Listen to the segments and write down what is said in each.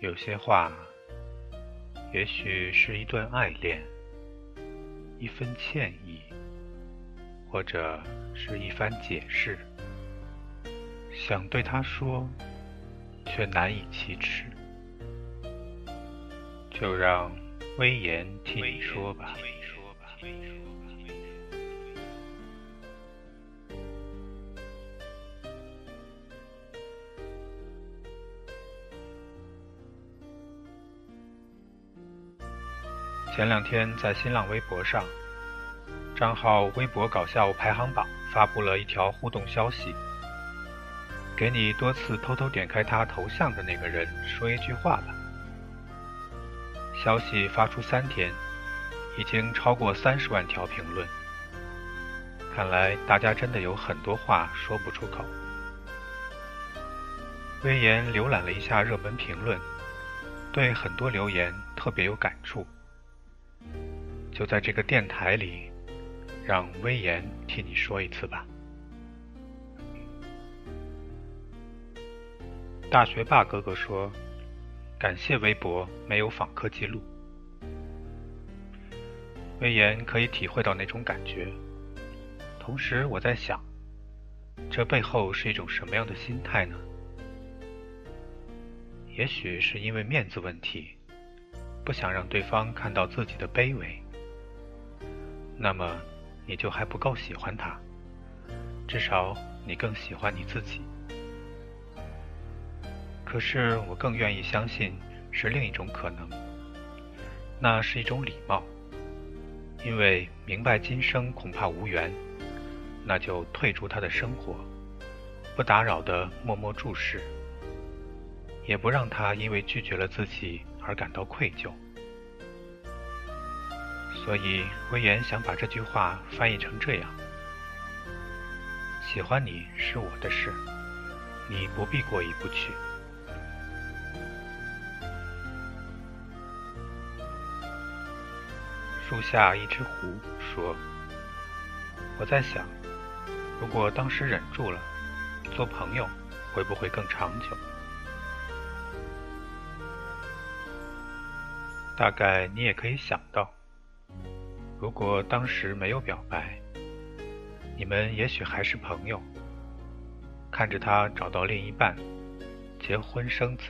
有些话，也许是一段爱恋，一份歉意，或者是一番解释，想对他说，却难以启齿，就让威严替你说前两天在新浪微博上，账号“微博搞笑排行榜”发布了一条互动消息，给你多次偷偷点开他头像的那个人说一句话吧。消息发出三天，已经超过三十万条评论，看来大家真的有很多话说不出口。威严浏览了一下热门评论，对很多留言特别有感触。就在这个电台里，让威严替你说一次吧。大学霸哥哥说：“感谢微博没有访客记录。”威严可以体会到那种感觉，同时我在想，这背后是一种什么样的心态呢？也许是因为面子问题，不想让对方看到自己的卑微。那么，你就还不够喜欢他，至少你更喜欢你自己。可是我更愿意相信是另一种可能，那是一种礼貌，因为明白今生恐怕无缘，那就退出他的生活，不打扰的默默注视，也不让他因为拒绝了自己而感到愧疚。所以，威严想把这句话翻译成这样：喜欢你是我的事，你不必过意不去。树下一只狐说：“我在想，如果当时忍住了，做朋友会不会更长久？大概你也可以想到。”如果当时没有表白，你们也许还是朋友。看着他找到另一半，结婚生子，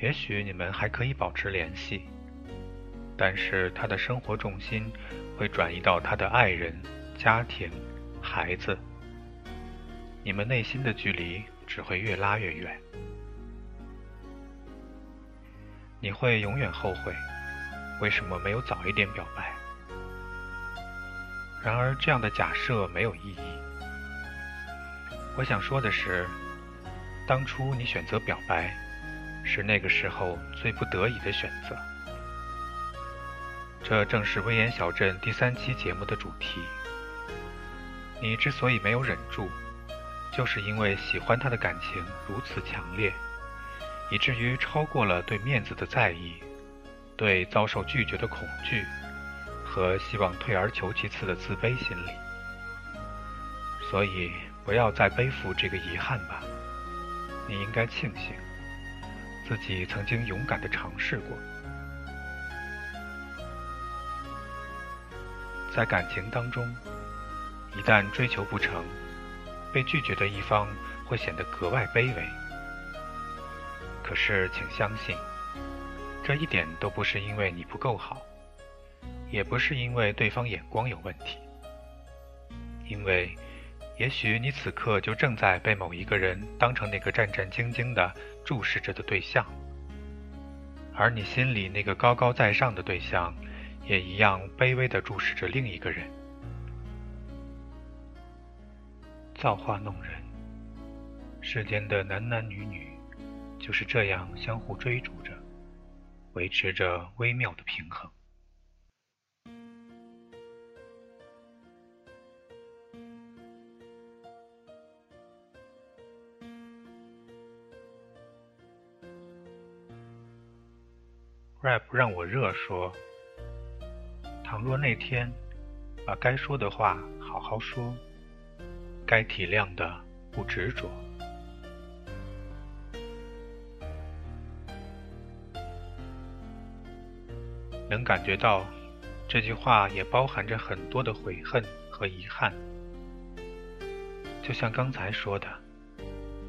也许你们还可以保持联系。但是他的生活重心会转移到他的爱人、家庭、孩子，你们内心的距离只会越拉越远。你会永远后悔。为什么没有早一点表白？然而，这样的假设没有意义。我想说的是，当初你选择表白，是那个时候最不得已的选择。这正是《威严小镇》第三期节目的主题。你之所以没有忍住，就是因为喜欢他的感情如此强烈，以至于超过了对面子的在意。对遭受拒绝的恐惧和希望退而求其次的自卑心理，所以不要再背负这个遗憾吧。你应该庆幸自己曾经勇敢的尝试过。在感情当中，一旦追求不成，被拒绝的一方会显得格外卑微。可是，请相信。这一点都不是因为你不够好，也不是因为对方眼光有问题，因为也许你此刻就正在被某一个人当成那个战战兢兢的注视着的对象，而你心里那个高高在上的对象，也一样卑微的注视着另一个人。造化弄人，世间的男男女女就是这样相互追逐着。维持着微妙的平衡。rap 让我热说：倘若那天把该说的话好好说，该体谅的不执着。能感觉到这句话也包含着很多的悔恨和遗憾。就像刚才说的，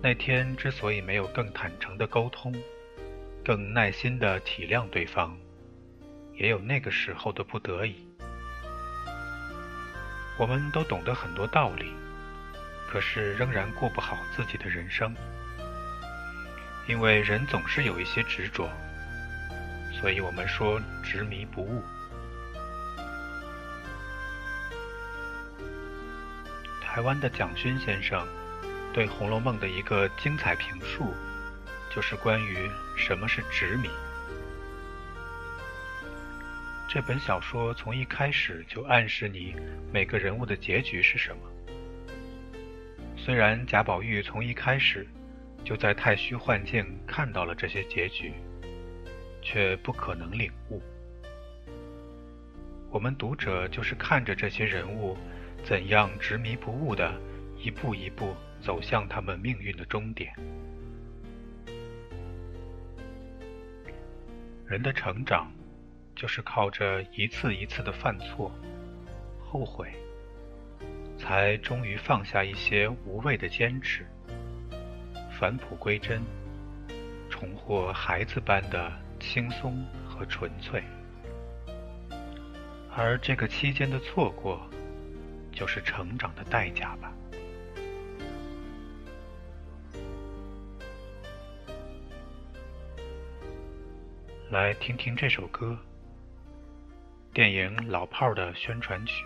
那天之所以没有更坦诚的沟通，更耐心的体谅对方，也有那个时候的不得已。我们都懂得很多道理，可是仍然过不好自己的人生，因为人总是有一些执着，所以我们说执迷不悟。台湾的蒋勋先生对《红楼梦》的一个精彩评述，就是关于什么是执迷。这本小说从一开始就暗示你每个人物的结局是什么。虽然贾宝玉从一开始就在太虚幻境看到了这些结局，却不可能领悟。我们读者就是看着这些人物。怎样执迷不悟的一步一步走向他们命运的终点？人的成长，就是靠着一次一次的犯错、后悔，才终于放下一些无谓的坚持，返璞归真，重获孩子般的轻松和纯粹。而这个期间的错过，就是成长的代价吧。来听听这首歌，电影《老炮儿》的宣传曲，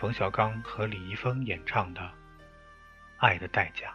冯小刚和李易峰演唱的《爱的代价》。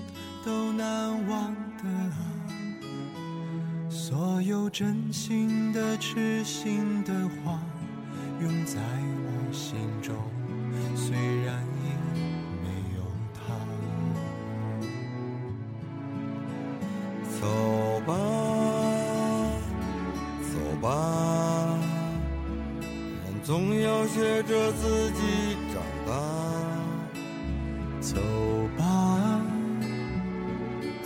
都难忘。的啊，所有真心的、痴心的话，永在我心中。虽然已没有他，走吧，走吧，人总要学着自己长大。走。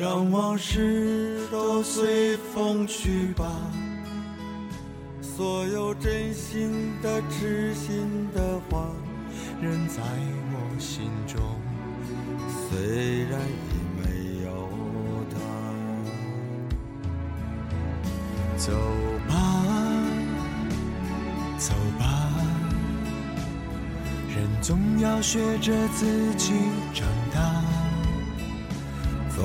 让往事都随风去吧，所有真心的、痴心的话，仍在我心中。虽然已没有他，走吧，走吧，人总要学着自己长大。走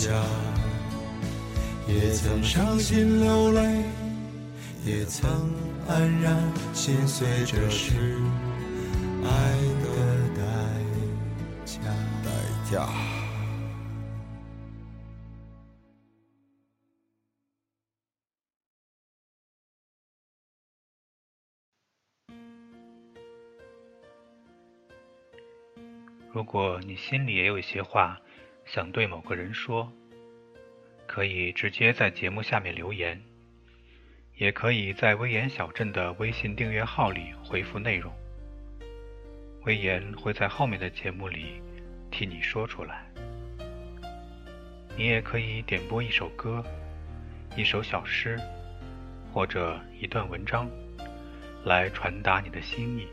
价。也曾伤心流泪。也曾黯然心碎，这是爱的代价。代价。如果你心里也有一些话想对某个人说，可以直接在节目下面留言。也可以在威严小镇的微信订阅号里回复内容，威严会在后面的节目里替你说出来。你也可以点播一首歌、一首小诗或者一段文章，来传达你的心意。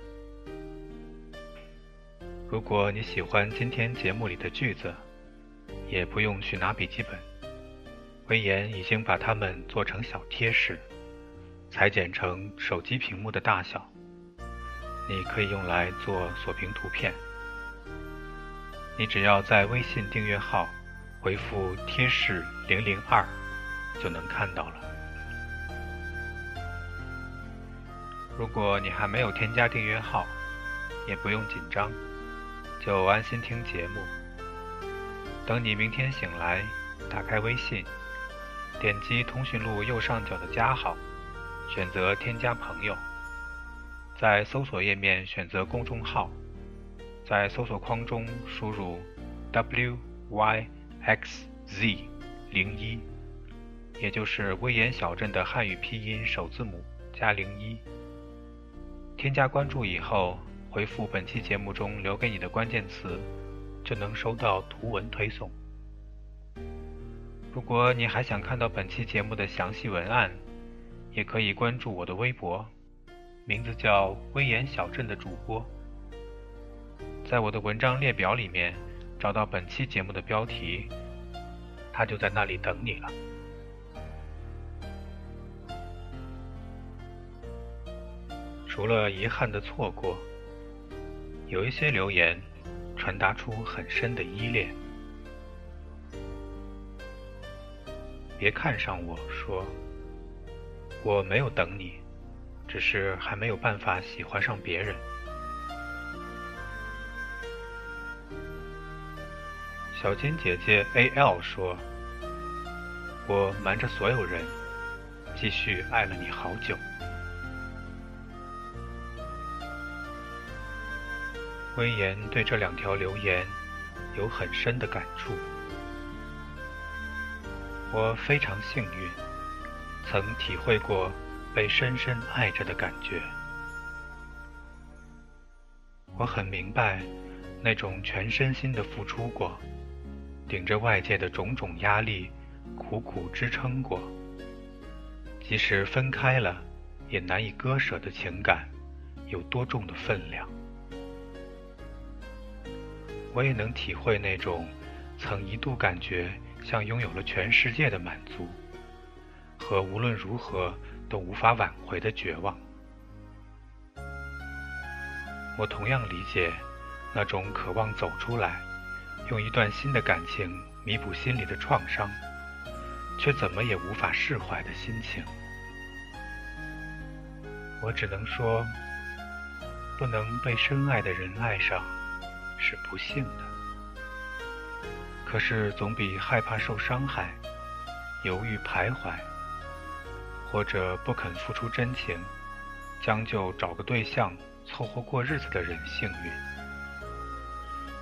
如果你喜欢今天节目里的句子，也不用去拿笔记本，威严已经把它们做成小贴士。裁剪成手机屏幕的大小，你可以用来做锁屏图片。你只要在微信订阅号回复“贴士零零二”，就能看到了。如果你还没有添加订阅号，也不用紧张，就安心听节目。等你明天醒来，打开微信，点击通讯录右上角的加号。选择添加朋友，在搜索页面选择公众号，在搜索框中输入 w y x z 零一，也就是威严小镇的汉语拼音首字母加零一。添加关注以后，回复本期节目中留给你的关键词，就能收到图文推送。如果你还想看到本期节目的详细文案，也可以关注我的微博，名字叫“威严小镇”的主播，在我的文章列表里面找到本期节目的标题，他就在那里等你了。除了遗憾的错过，有一些留言传达出很深的依恋。别看上我说。我没有等你，只是还没有办法喜欢上别人。小金姐姐 A L 说：“我瞒着所有人，继续爱了你好久。”威严对这两条留言有很深的感触。我非常幸运。曾体会过被深深爱着的感觉，我很明白那种全身心的付出过，顶着外界的种种压力，苦苦支撑过，即使分开了，也难以割舍的情感有多重的分量。我也能体会那种曾一度感觉像拥有了全世界的满足。和无论如何都无法挽回的绝望。我同样理解那种渴望走出来，用一段新的感情弥补心里的创伤，却怎么也无法释怀的心情。我只能说，不能被深爱的人爱上是不幸的，可是总比害怕受伤害、犹豫徘徊。或者不肯付出真情，将就找个对象凑合过日子的人幸运，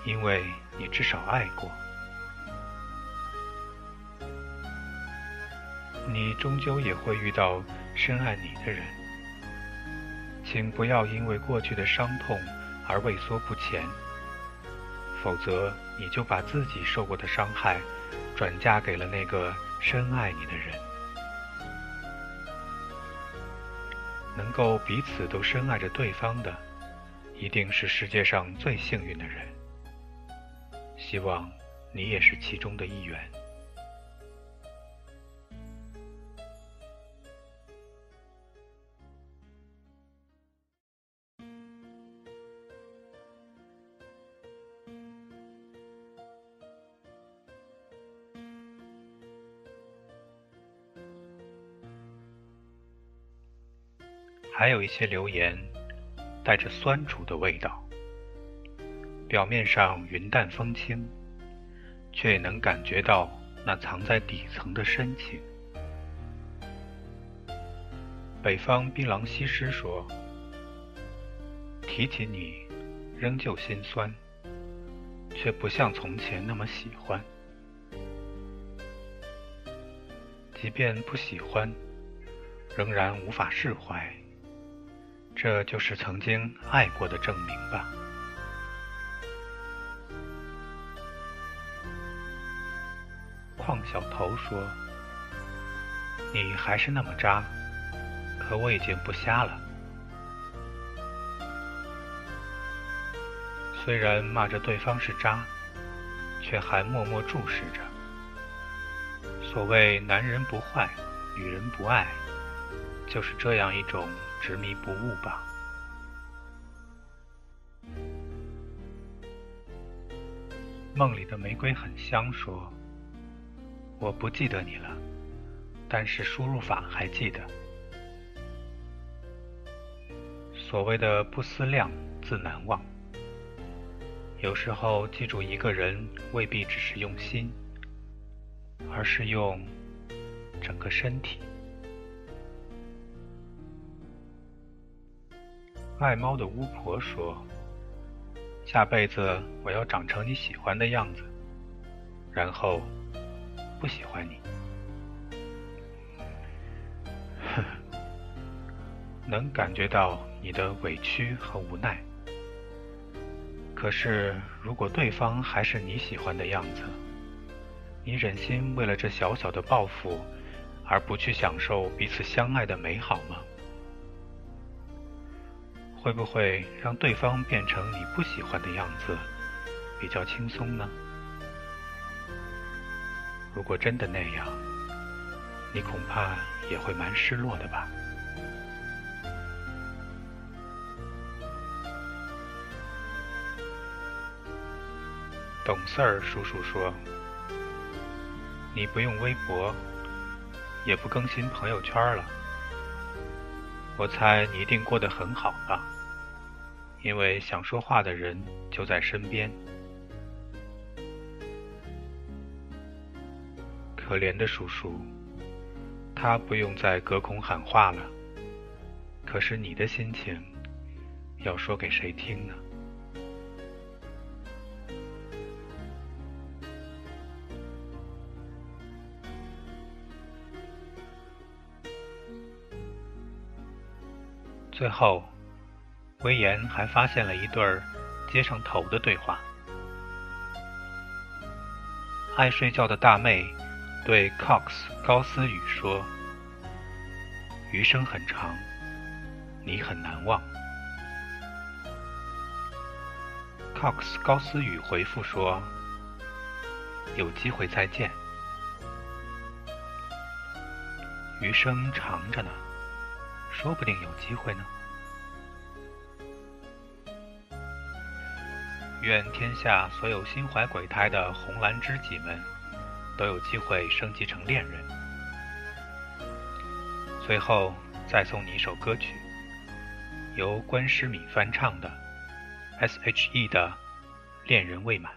因为你至少爱过。你终究也会遇到深爱你的人，请不要因为过去的伤痛而畏缩不前，否则你就把自己受过的伤害转嫁给了那个深爱你的人。能够彼此都深爱着对方的，一定是世界上最幸运的人。希望你也是其中的一员。还有一些留言带着酸楚的味道，表面上云淡风轻，却也能感觉到那藏在底层的深情。北方槟榔西施说：“提起你，仍旧心酸，却不像从前那么喜欢。即便不喜欢，仍然无法释怀。”这就是曾经爱过的证明吧。邝小头说：“你还是那么渣，可我已经不瞎了。虽然骂着对方是渣，却还默默注视着。所谓男人不坏，女人不爱，就是这样一种。”执迷不悟吧。梦里的玫瑰很香，说：“我不记得你了，但是输入法还记得。”所谓的不思量，自难忘。有时候记住一个人，未必只是用心，而是用整个身体。爱猫的巫婆说：“下辈子我要长成你喜欢的样子，然后不喜欢你。”呵，能感觉到你的委屈和无奈。可是，如果对方还是你喜欢的样子，你忍心为了这小小的报复，而不去享受彼此相爱的美好吗？会不会让对方变成你不喜欢的样子，比较轻松呢？如果真的那样，你恐怕也会蛮失落的吧。懂事儿叔叔说：“你不用微博，也不更新朋友圈了，我猜你一定过得很好吧。”因为想说话的人就在身边。可怜的叔叔，他不用再隔空喊话了。可是你的心情，要说给谁听呢？最后。威严还发现了一对儿接上头的对话。爱睡觉的大妹对 Cox 高思雨说：“余生很长，你很难忘。”Cox 高思雨回复说：“有机会再见。”余生长着呢，说不定有机会呢。愿天下所有心怀鬼胎的红蓝知己们都有机会升级成恋人。最后再送你一首歌曲，由关诗敏翻唱的 S.H.E 的《恋人未满》。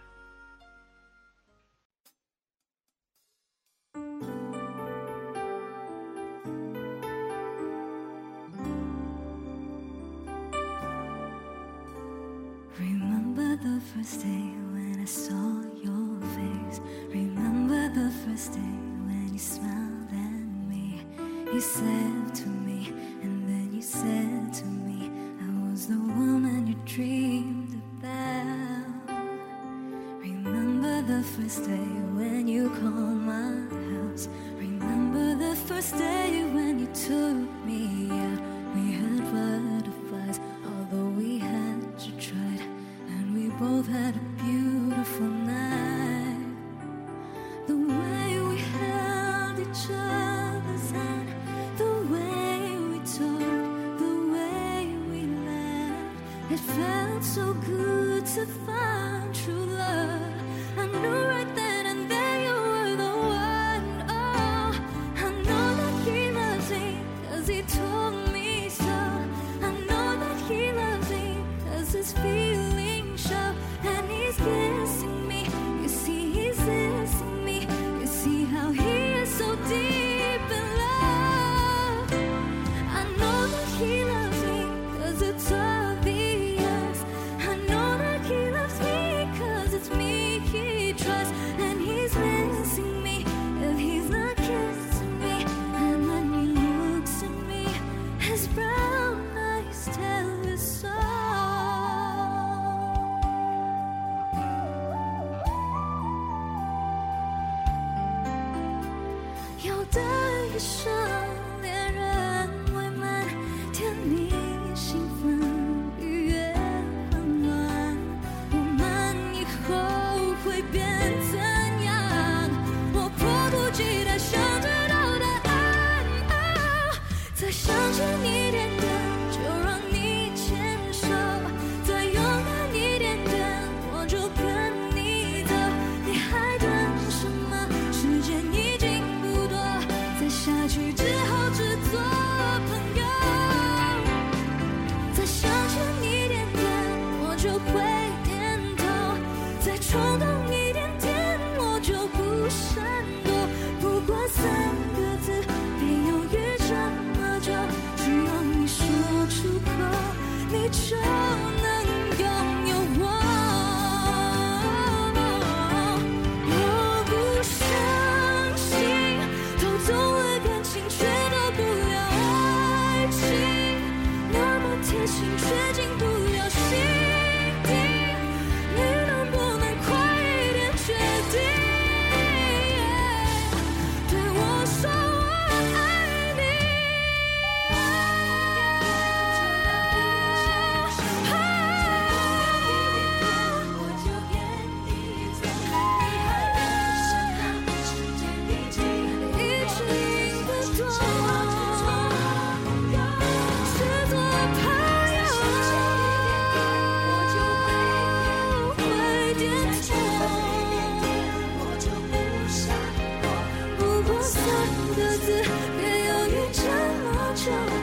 first day when you took me out, we had fun. 心，却紧的字别犹豫这么久